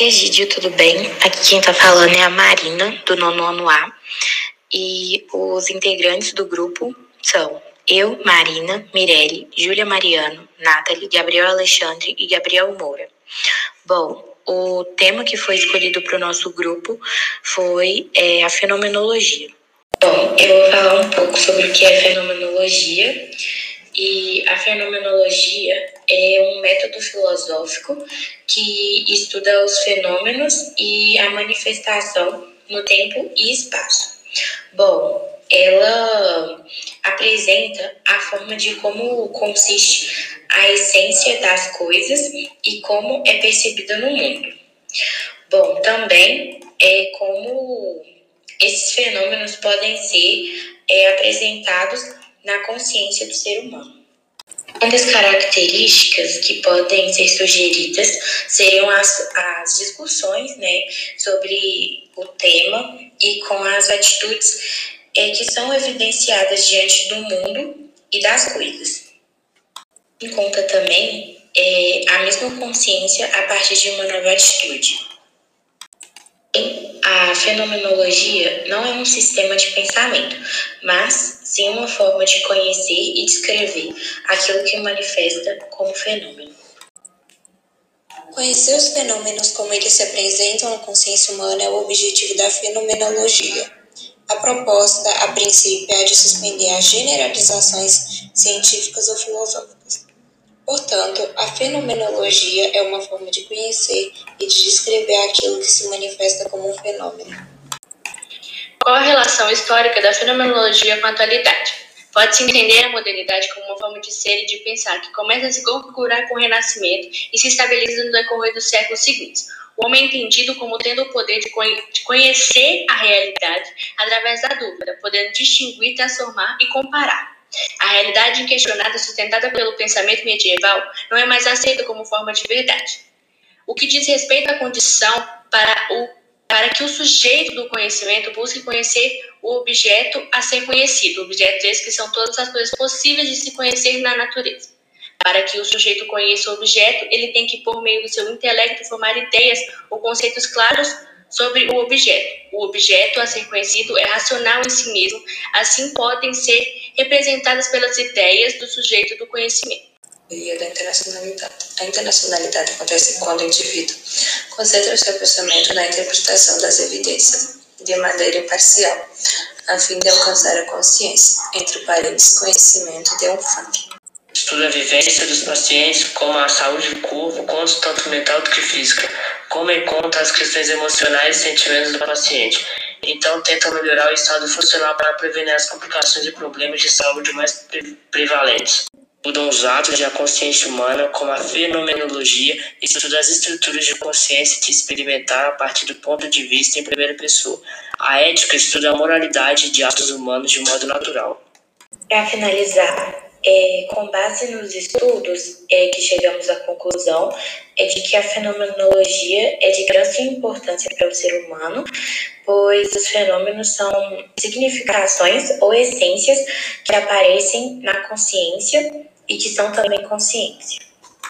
Egídio, tudo bem? Aqui quem tá falando é a Marina, do nono A. E os integrantes do grupo são eu, Marina, Mirelle, Júlia Mariano, Nathalie, Gabriel Alexandre e Gabriel Moura. Bom, o tema que foi escolhido para o nosso grupo foi é, a fenomenologia. Bom, eu vou falar um pouco sobre o que é fenomenologia. E a fenomenologia é um método filosófico que estuda os fenômenos e a manifestação no tempo e espaço. Bom, ela apresenta a forma de como consiste a essência das coisas e como é percebida no mundo. Bom, também é como esses fenômenos podem ser é, apresentados na consciência do ser humano. Uma das características que podem ser sugeridas seriam as, as discussões né, sobre o tema e com as atitudes é, que são evidenciadas diante do mundo e das coisas. Em conta também é, a mesma consciência a partir de uma nova atitude. A fenomenologia não é um sistema de pensamento, mas sim uma forma de conhecer e descrever aquilo que manifesta como fenômeno. Conhecer os fenômenos como eles se apresentam na consciência humana é o objetivo da fenomenologia. A proposta, a princípio, é a de suspender as generalizações científicas ou filosóficas Portanto, a fenomenologia é uma forma de conhecer e de descrever aquilo que se manifesta como um fenômeno. Qual a relação histórica da fenomenologia com a atualidade? Pode-se entender a modernidade como uma forma de ser e de pensar que começa a se configurar com o Renascimento e se estabiliza no decorrer dos séculos seguintes. O homem é entendido como tendo o poder de, conhecer a realidade através da dúvida, podendo distinguir, transformar e comparar. A realidade inquestionada sustentada pelo pensamento medieval não é mais aceita como forma de verdade. O que diz respeito à condição para, o, para que o sujeito do conhecimento busque conhecer o objeto a ser conhecido, objetos esses que são todas as coisas possíveis de se conhecer na natureza. Para que o sujeito conheça o objeto, ele tem que, por meio do seu intelecto, formar ideias ou conceitos claros sobre o objeto. O objeto a ser conhecido é racional em si mesmo, assim podem ser representadas pelas ideias do sujeito do conhecimento. Da internacionalidade. A internacionalidade acontece quando o indivíduo concentra seu pensamento na interpretação das evidências de maneira imparcial, a fim de alcançar a consciência, entre parênteses, conhecimento de um fato. Estuda a vivência dos pacientes, como a saúde do corpo, tanto mental do que física, como em conta as questões emocionais e sentimentos do paciente. Então, tenta melhorar o estado funcional para prevenir as complicações e problemas de saúde mais prevalentes. Mudam os atos e a consciência humana, como a fenomenologia, estuda as estruturas de consciência de experimentar a partir do ponto de vista em primeira pessoa. A ética estuda a moralidade de atos humanos de modo natural. Para finalizar, é, com base nos estudos é, que chegamos à conclusão é de que a fenomenologia é de grande importância para o ser humano, pois os fenômenos são significações ou essências que aparecem na consciência e que são também consciência.